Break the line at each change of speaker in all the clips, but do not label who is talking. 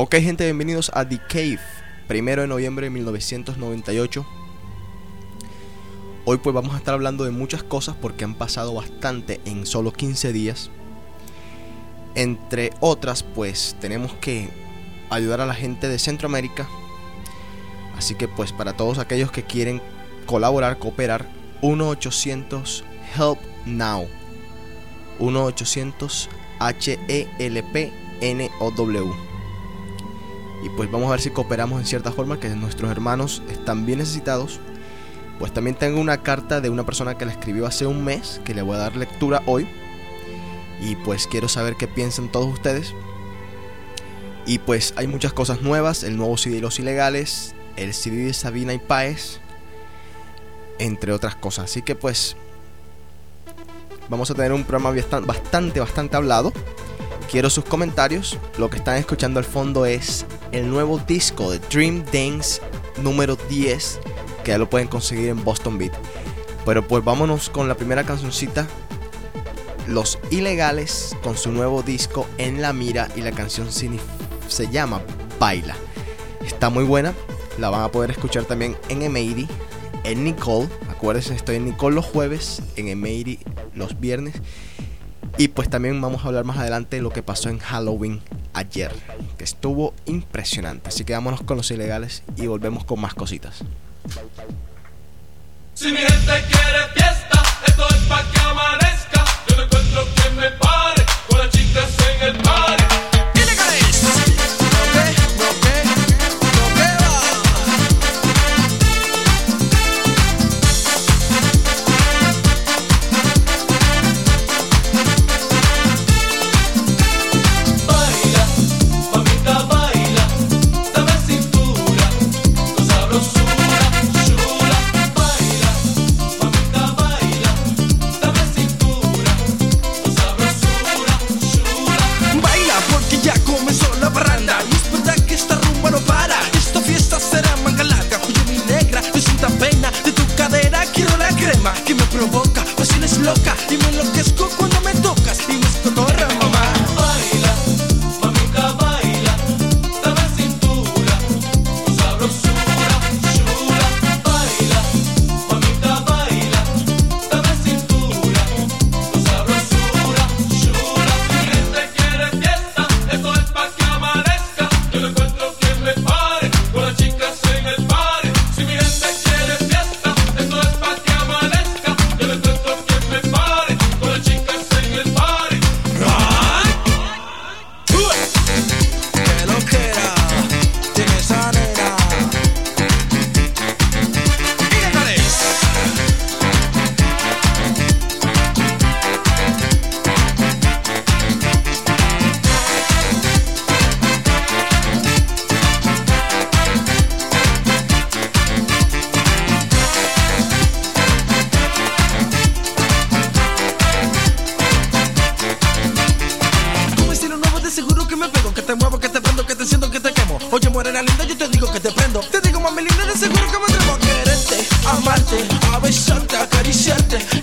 Ok gente, bienvenidos a The Cave, primero de noviembre de 1998. Hoy pues vamos a estar hablando de muchas cosas porque han pasado bastante en solo 15 días. Entre otras pues tenemos que ayudar a la gente de Centroamérica. Así que pues para todos aquellos que quieren colaborar, cooperar, 1-800 Help Now. 1-800 H-E-L-P-N-O-W y pues vamos a ver si cooperamos en cierta forma, que nuestros hermanos están bien necesitados. Pues también tengo una carta de una persona que la escribió hace un mes, que le voy a dar lectura hoy. Y pues quiero saber qué piensan todos ustedes. Y pues hay muchas cosas nuevas, el nuevo CD de los ilegales, el CD de Sabina y Paez, entre otras cosas. Así que pues vamos a tener un programa bastante, bastante hablado. Quiero sus comentarios. Lo que están escuchando al fondo es el nuevo disco de Dream Dance número 10, que ya lo pueden conseguir en Boston Beat. Pero pues vámonos con la primera cancioncita. Los Ilegales con su nuevo disco En la Mira y la canción se llama Baila. Está muy buena, la van a poder escuchar también en Emery, en Nicole. Acuérdense, estoy en Nicole los jueves, en Emery los viernes y pues también vamos a hablar más adelante de lo que pasó en Halloween ayer, que estuvo impresionante. Así que vámonos con los ilegales y volvemos con más cositas.
Si mi gente quiere fiesta, esto es que amanezca. Yo no encuentro quien me pare, con las chicas en el. contigo,
mami linda, de seguro que me atrevo a quererte, amarte, a besarte, acariciarte.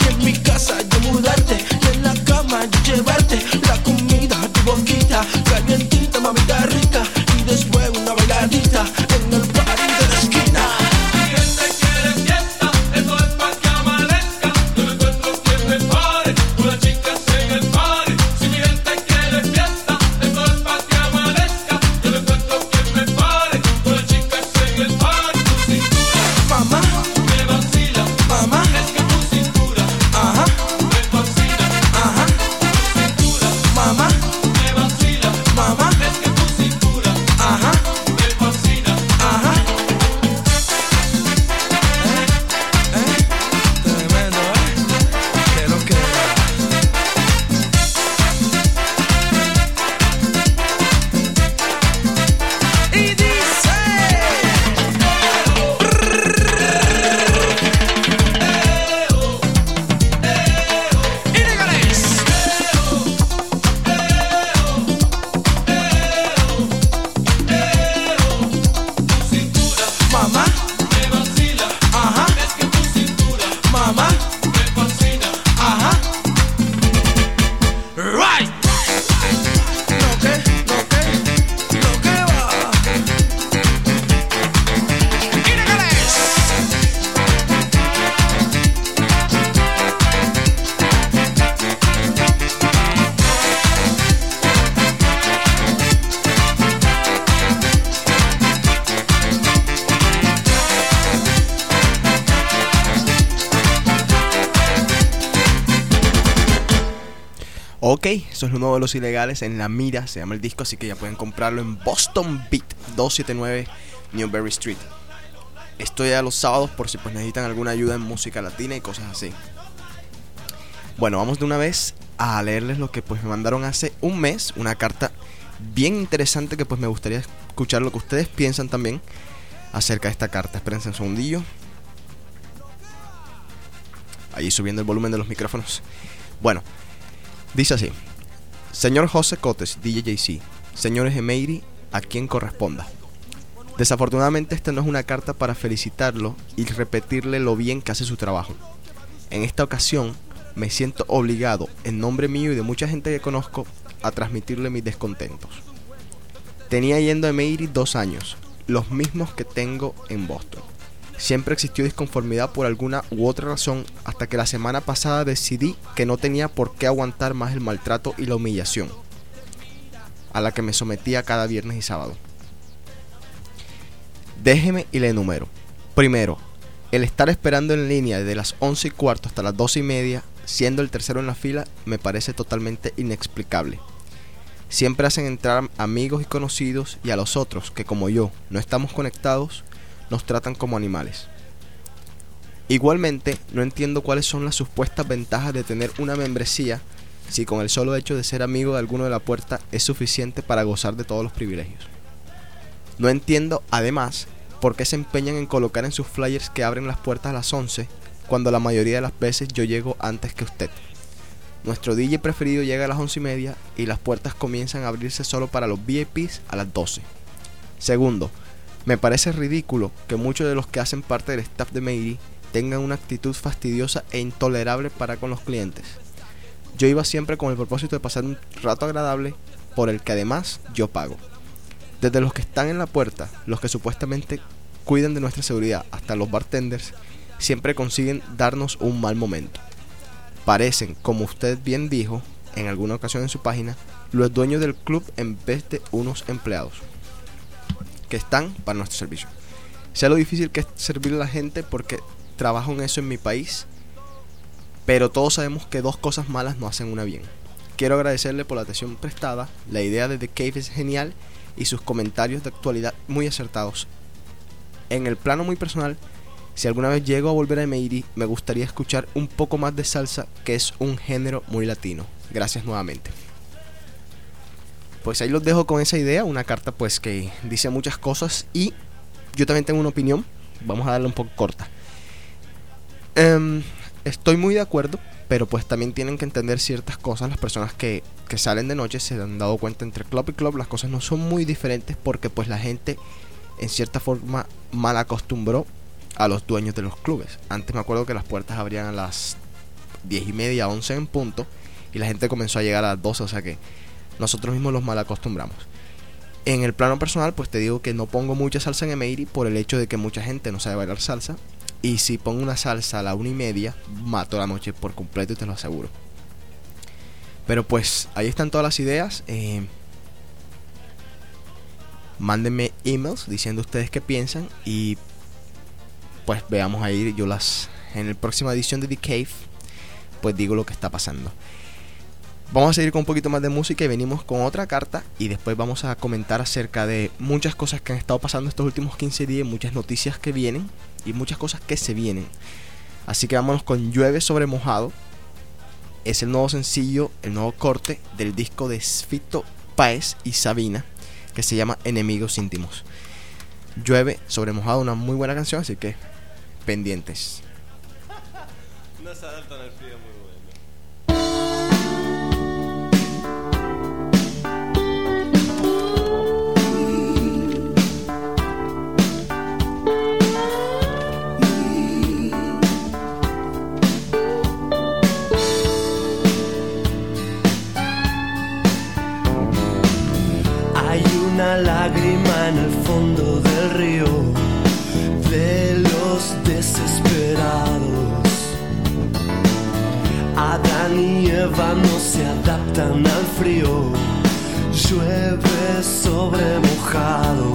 Ok, eso es lo de los ilegales en la mira, se llama el disco, así que ya pueden comprarlo en Boston Beat 279 Newberry Street. Estoy a los sábados por si pues necesitan alguna ayuda en música latina y cosas así. Bueno, vamos de una vez a leerles lo que pues me mandaron hace un mes, una carta bien interesante que pues me gustaría escuchar lo que ustedes piensan también acerca de esta carta. Espérense un segundillo. Ahí subiendo el volumen de los micrófonos. Bueno, dice así. Señor José Cotes, DJJC. Señores Emeiri, a quien corresponda. Desafortunadamente esta no es una carta para felicitarlo y repetirle lo bien que hace su trabajo. En esta ocasión me siento obligado, en nombre mío y de mucha gente que conozco, a transmitirle mis descontentos. Tenía yendo a Emeiri dos años, los mismos que tengo en Boston. Siempre existió disconformidad por alguna u otra razón hasta que la semana pasada decidí que no tenía por qué aguantar más el maltrato y la humillación a la que me sometía cada viernes y sábado. Déjeme y le enumero. Primero, el estar esperando en línea desde las 11 y cuarto hasta las 12 y media, siendo el tercero en la fila, me parece totalmente inexplicable. Siempre hacen entrar amigos y conocidos y a los otros que como yo no estamos conectados, nos tratan como animales. Igualmente, no entiendo cuáles son las supuestas ventajas de tener una membresía si con el solo hecho de ser amigo de alguno de la puerta es suficiente para gozar de todos los privilegios. No entiendo, además, por qué se empeñan en colocar en sus flyers que abren las puertas a las 11 cuando la mayoría de las veces yo llego antes que usted. Nuestro DJ preferido llega a las 11 y media y las puertas comienzan a abrirse solo para los VIPs a las 12. Segundo, me parece ridículo que muchos de los que hacen parte del staff de Meiri tengan una actitud fastidiosa e intolerable para con los clientes. Yo iba siempre con el propósito de pasar un rato agradable por el que además yo pago. Desde los que están en la puerta, los que supuestamente cuidan de nuestra seguridad, hasta los bartenders, siempre consiguen darnos un mal momento. Parecen, como usted bien dijo en alguna ocasión en su página, los dueños del club en vez de unos empleados que están para nuestro servicio. Sea lo difícil que es servir a la gente porque trabajo en eso en mi país, pero todos sabemos que dos cosas malas no hacen una bien. Quiero agradecerle por la atención prestada, la idea de The Cave es genial y sus comentarios de actualidad muy acertados. En el plano muy personal, si alguna vez llego a volver a Meiri, me gustaría escuchar un poco más de salsa, que es un género muy latino. Gracias nuevamente. Pues ahí los dejo con esa idea, una carta pues que dice muchas cosas y yo también tengo una opinión, vamos a darle un poco corta. Em, estoy muy de acuerdo, pero pues también tienen que entender ciertas cosas. Las personas que, que salen de noche se han dado cuenta entre club y club, las cosas no son muy diferentes porque pues la gente en cierta forma mal acostumbró a los dueños de los clubes. Antes me acuerdo que las puertas abrían a las 10 y media, 11 en punto y la gente comenzó a llegar a las 12, o sea que nosotros mismos los mal acostumbramos. En el plano personal, pues te digo que no pongo mucha salsa en Emeiri por el hecho de que mucha gente no sabe bailar salsa. Y si pongo una salsa a la una y media, mato la noche por completo y te lo aseguro. Pero pues ahí están todas las ideas. Eh, mándenme emails diciendo ustedes qué piensan. Y pues veamos ahí yo las... En la próxima edición de The Cave, pues digo lo que está pasando. Vamos a seguir con un poquito más de música y venimos con otra carta y después vamos a comentar acerca de muchas cosas que han estado pasando estos últimos 15 días, muchas noticias que vienen y muchas cosas que se vienen. Así que vámonos con Llueve sobre mojado. Es el nuevo sencillo, el nuevo corte del disco de Sfito Paez y Sabina que se llama Enemigos íntimos. Llueve sobre mojado, una muy buena canción, así que pendientes.
No se adaptan al frío
lágrima en el fondo del río de los desesperados. Adán y Eva no se adaptan al frío. Llueve sobre mojado.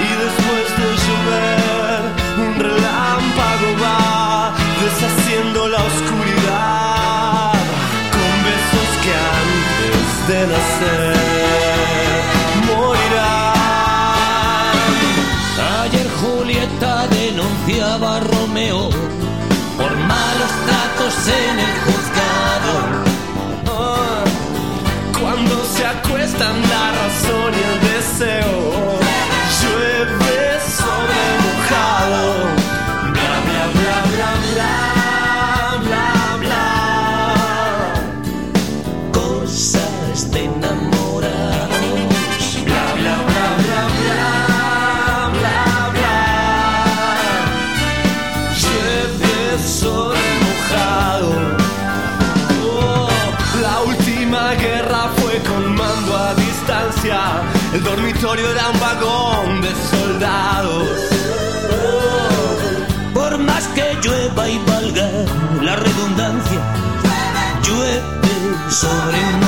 y después de llover un relámpago va deshaciendo la oscuridad con besos que antes de nacer morirán.
Ayer Julieta denunciaba a Romeo por malos tratos en el juzgado.
Ah, Cuando se acuestan la razón sobre.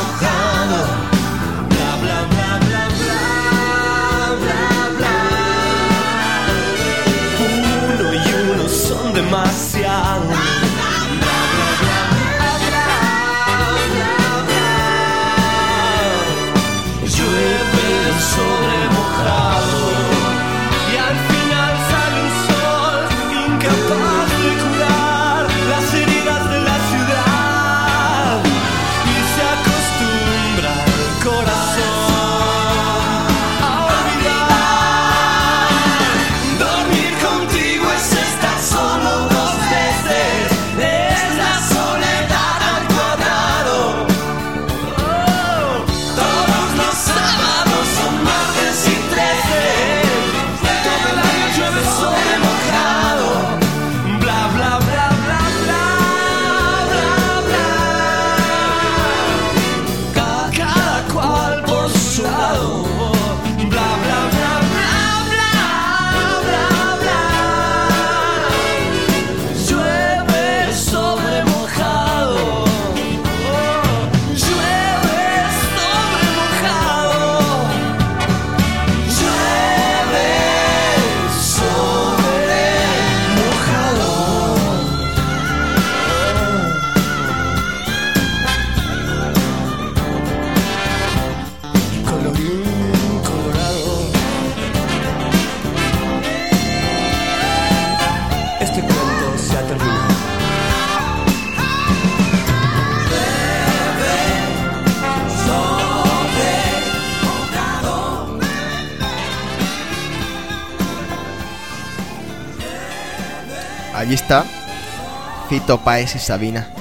Fito Páez y Sabina.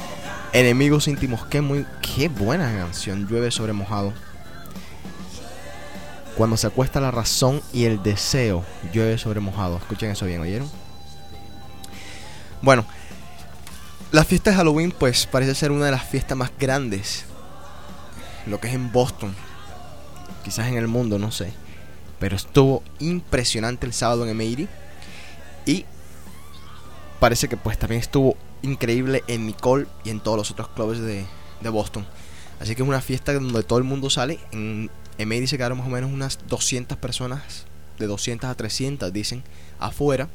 Enemigos íntimos. Qué muy. Qué buena canción. Llueve sobre mojado. Cuando se acuesta la razón y el deseo. Llueve sobre mojado. Escuchen eso bien, ¿oyeron? Bueno. La fiesta de Halloween pues parece ser una de las fiestas más grandes. Lo que es en Boston. Quizás en el mundo, no sé. Pero estuvo impresionante el sábado en M80. Y parece que pues también estuvo increíble en Nicole y en todos los otros clubes de, de Boston. Así que es una fiesta donde todo el mundo sale. En M80 se quedaron más o menos unas 200 personas, de 200 a 300 dicen, afuera.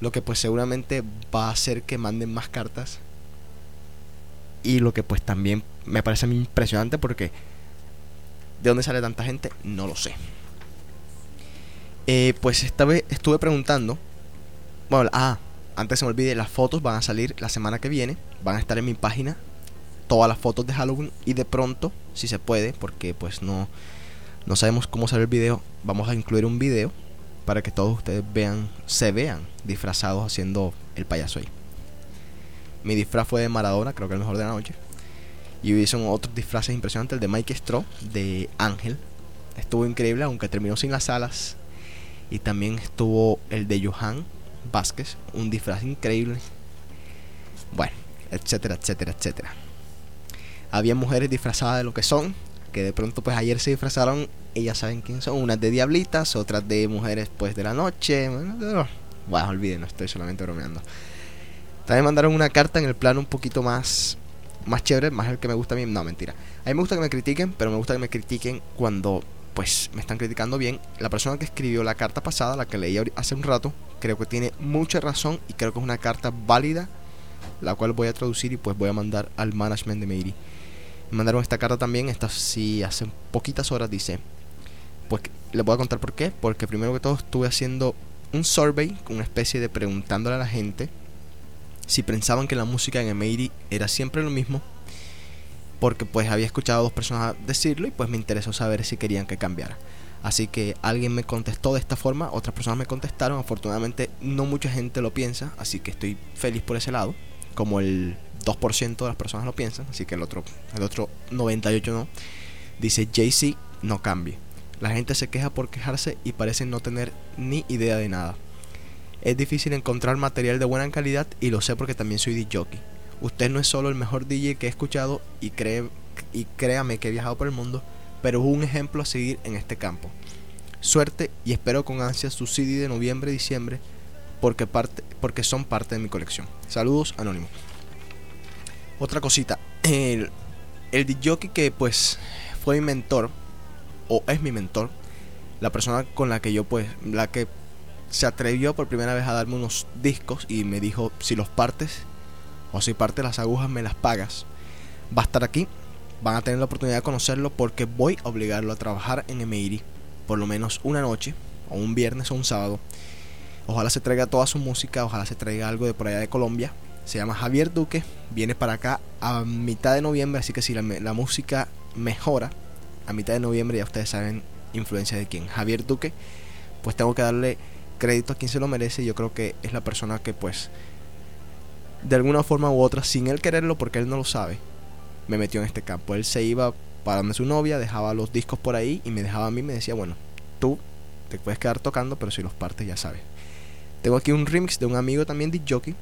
Lo que pues seguramente va a hacer que manden más cartas. Y lo que pues también me parece impresionante porque de dónde sale tanta gente no lo sé. Eh, pues esta vez estuve preguntando. Bueno, ah, antes se me olvide, las fotos van a salir la semana que viene. Van a estar en mi página. Todas las fotos de Halloween. Y de pronto, si se puede, porque pues no, no sabemos cómo sale el video. Vamos a incluir un video para que todos ustedes vean, se vean disfrazados haciendo el payaso ahí. Mi disfraz fue de Maradona, creo que el mejor de la noche. Y hubieron otros disfraces impresionantes. El de Mike Straw, de Ángel. Estuvo increíble, aunque terminó sin las alas. Y también estuvo el de Johan Vázquez, un disfraz increíble. Bueno, etcétera, etcétera, etcétera. Había mujeres disfrazadas de lo que son, que de pronto pues ayer se disfrazaron, ellas saben quién son, unas de diablitas, otras de mujeres pues de la noche. Bueno, bueno olviden, estoy solamente bromeando. También mandaron una carta en el plano un poquito más más chévere, más el que me gusta a mí. No, mentira. A mí me gusta que me critiquen, pero me gusta que me critiquen cuando pues me están criticando bien. La persona que escribió la carta pasada, la que leí hace un rato, creo que tiene mucha razón y creo que es una carta válida, la cual voy a traducir y pues voy a mandar al management de Meiri. Me mandaron esta carta también, esta sí hace poquitas horas dice, pues les voy a contar por qué, porque primero que todo estuve haciendo un survey, una especie de preguntándole a la gente si pensaban que la música en Emery era siempre lo mismo, porque pues había escuchado a dos personas decirlo y pues me interesó saber si querían que cambiara. Así que alguien me contestó de esta forma, otras personas me contestaron, afortunadamente no mucha gente lo piensa, así que estoy feliz por ese lado, como el 2% de las personas lo piensan, así que el otro, el otro 98 no. Dice JC no cambie. La gente se queja por quejarse y parecen no tener ni idea de nada. Es difícil encontrar material de buena calidad y lo sé porque también soy DJ. Usted no es solo el mejor DJ que he escuchado y, cree, y créame que he viajado por el mundo, pero es un ejemplo a seguir en este campo. Suerte y espero con ansias su CD de noviembre y diciembre porque, parte, porque son parte de mi colección. Saludos, Anónimo. Otra cosita, el, el DJ que pues fue mi mentor, o es mi mentor, la persona con la que yo pues, la que se atrevió por primera vez a darme unos discos y me dijo, si los partes o si partes las agujas me las pagas, va a estar aquí, van a tener la oportunidad de conocerlo porque voy a obligarlo a trabajar en Emery por lo menos una noche, o un viernes o un sábado. Ojalá se traiga toda su música, ojalá se traiga algo de por allá de Colombia. Se llama Javier Duque, viene para acá a mitad de noviembre, así que si la, la música mejora, a mitad de noviembre ya ustedes saben influencia de quién, Javier Duque, pues tengo que darle crédito a quien se lo merece. Yo creo que es la persona que pues de alguna forma u otra, sin él quererlo porque él no lo sabe, me metió en este campo. Él se iba para donde su novia, dejaba los discos por ahí y me dejaba a mí me decía, bueno, tú te puedes quedar tocando, pero si los partes ya sabes. Tengo aquí un remix de un amigo también de jockey,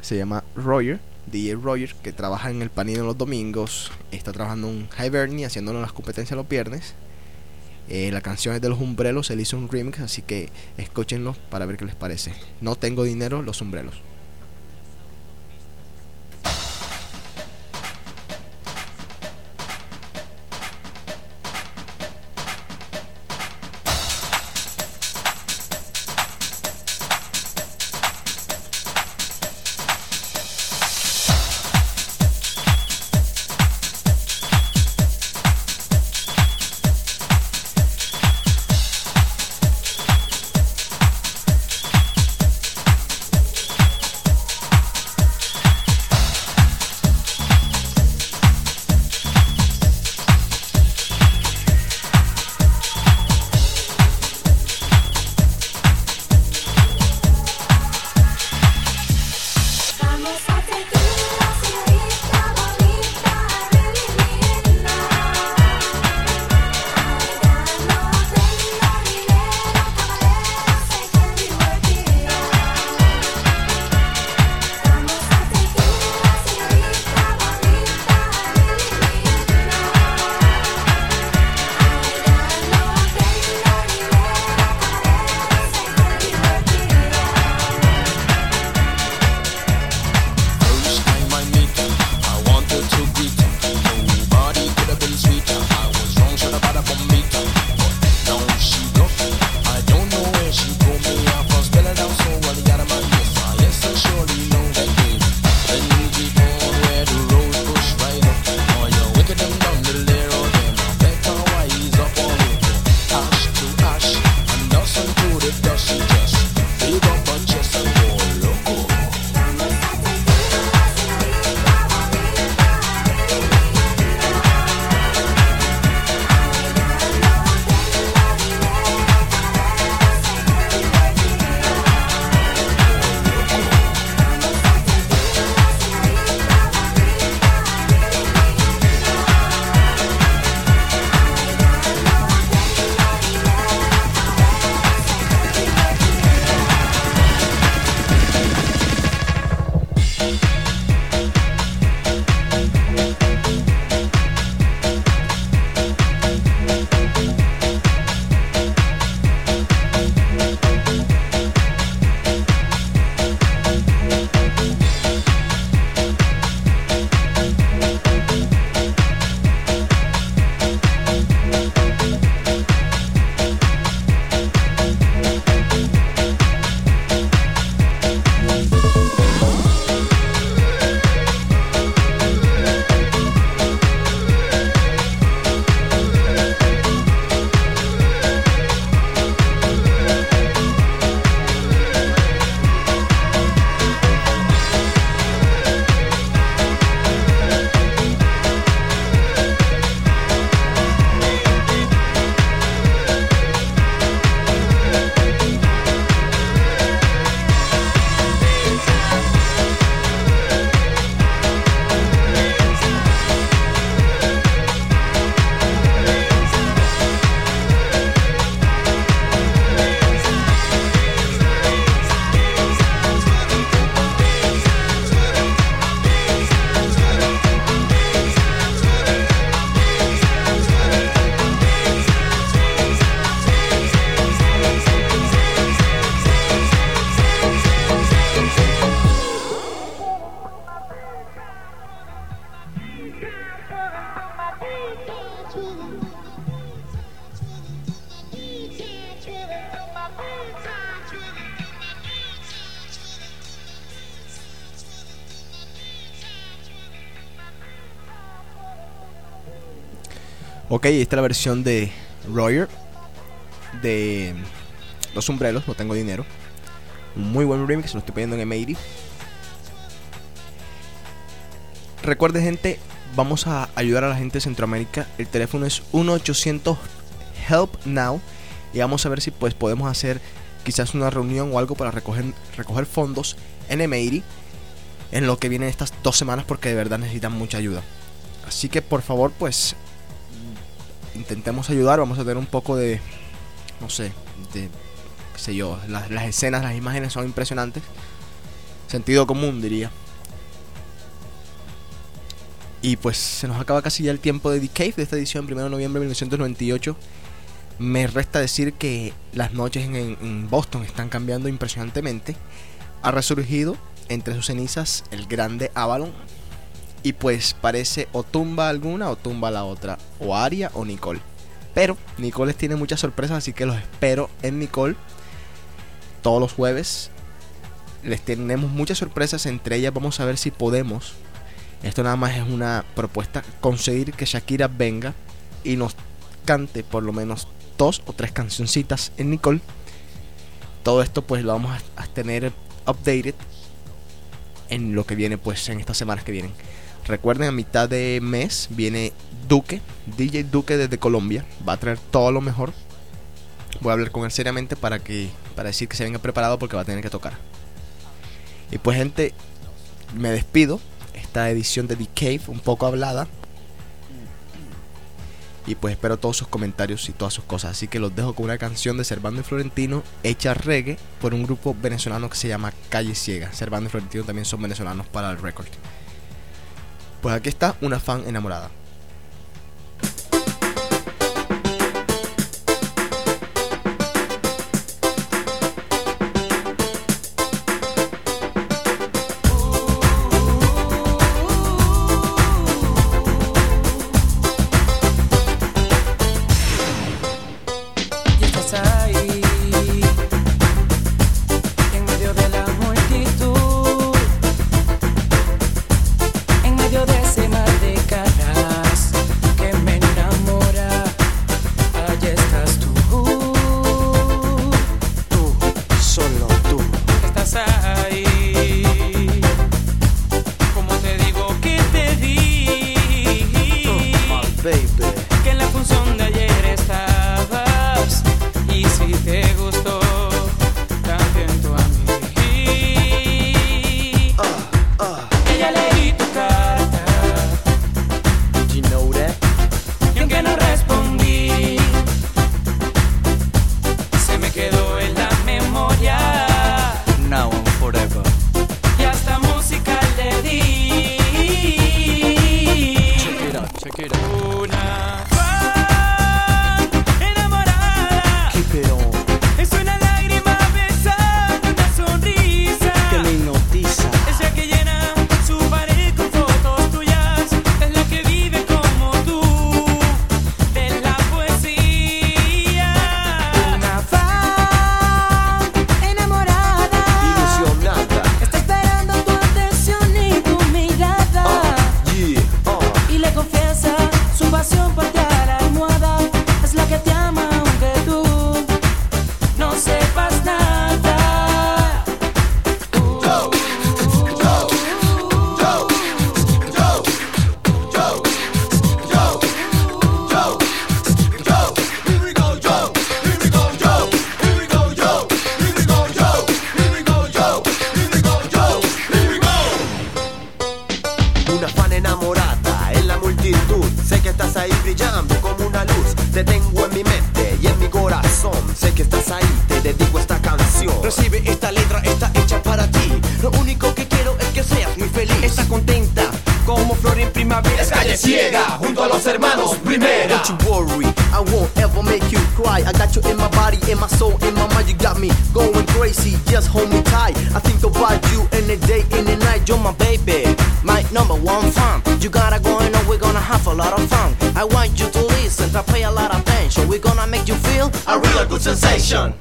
se llama Roger, DJ Roger, que trabaja en el Panino los domingos, está trabajando en Hibernia haciéndolo las competencias los viernes eh, la canción es de los umbrelos, él hizo un remix, así que escúchenlo para ver qué les parece. No tengo dinero, los umbrelos. Ok, esta es la versión de Royer de Los Sombreros, no tengo dinero. Un muy buen remix, lo estoy pidiendo en M80. Recuerde gente, vamos a ayudar a la gente de Centroamérica. El teléfono es 1-800 Help Now y vamos a ver si pues podemos hacer quizás una reunión o algo para recoger, recoger fondos en M80 en lo que viene estas dos semanas porque de verdad necesitan mucha ayuda. Así que por favor pues intentemos ayudar, vamos a tener un poco de, no sé, de, qué sé yo, las, escenas, las imágenes son impresionantes. Sentido común diría. Y pues se nos acaba casi ya el tiempo de The Cave de esta edición, 1 de noviembre de 1998. Me resta decir que las noches en Boston están cambiando impresionantemente. Ha resurgido entre sus cenizas el grande Avalon. Y pues parece o tumba alguna o tumba la otra. O Aria o Nicole. Pero Nicole tiene muchas sorpresas, así que los espero en Nicole todos los jueves. Les tenemos muchas sorpresas, entre ellas vamos a ver si podemos. Esto nada más es una propuesta, conseguir que Shakira venga y nos cante por lo menos dos o tres cancioncitas en Nicole. Todo esto pues lo vamos a tener updated en lo que viene pues en estas semanas que vienen. Recuerden, a mitad de mes viene Duque, DJ Duque desde Colombia. Va a traer todo lo mejor. Voy a hablar con él seriamente para que para decir que se venga preparado porque va a tener que tocar. Y pues gente, me despido. Esta edición de The Cave, un poco hablada. Y pues espero todos sus comentarios y todas sus cosas. Así que los dejo con una canción de Servando y Florentino hecha reggae por un grupo venezolano que se llama Calle Ciega. Servando y Florentino también son venezolanos para el record. Pues aquí está una fan enamorada.
Contenta como flor en primavera. Es calle ciega junto a los hermanos primera.
Don't you worry, I won't ever make you cry. I got you in my body, in my soul, in my mind. You got me going crazy. Just hold me tight. I think about you in the day, in the night. You're my baby, my number one fan. You gotta go and we're gonna have a lot of fun. I want you to listen, to pay a lot of attention. We're gonna make you feel
A real good sensation.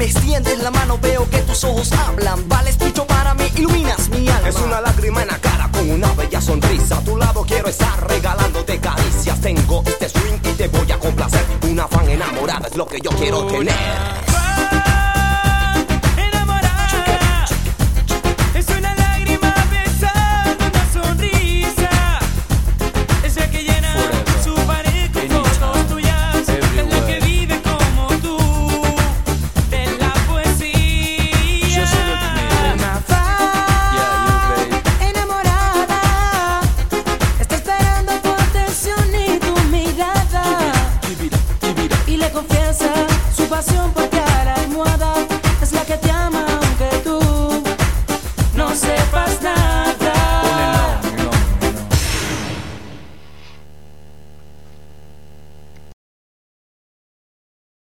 Me extiendes la mano, veo que tus ojos hablan. Vales mucho para mí, iluminas mi alma.
Es una lágrima en la cara con una bella sonrisa. A tu lado quiero estar regalándote caricias. Tengo este swing y te voy a complacer. Una fan enamorada es lo que yo quiero tener.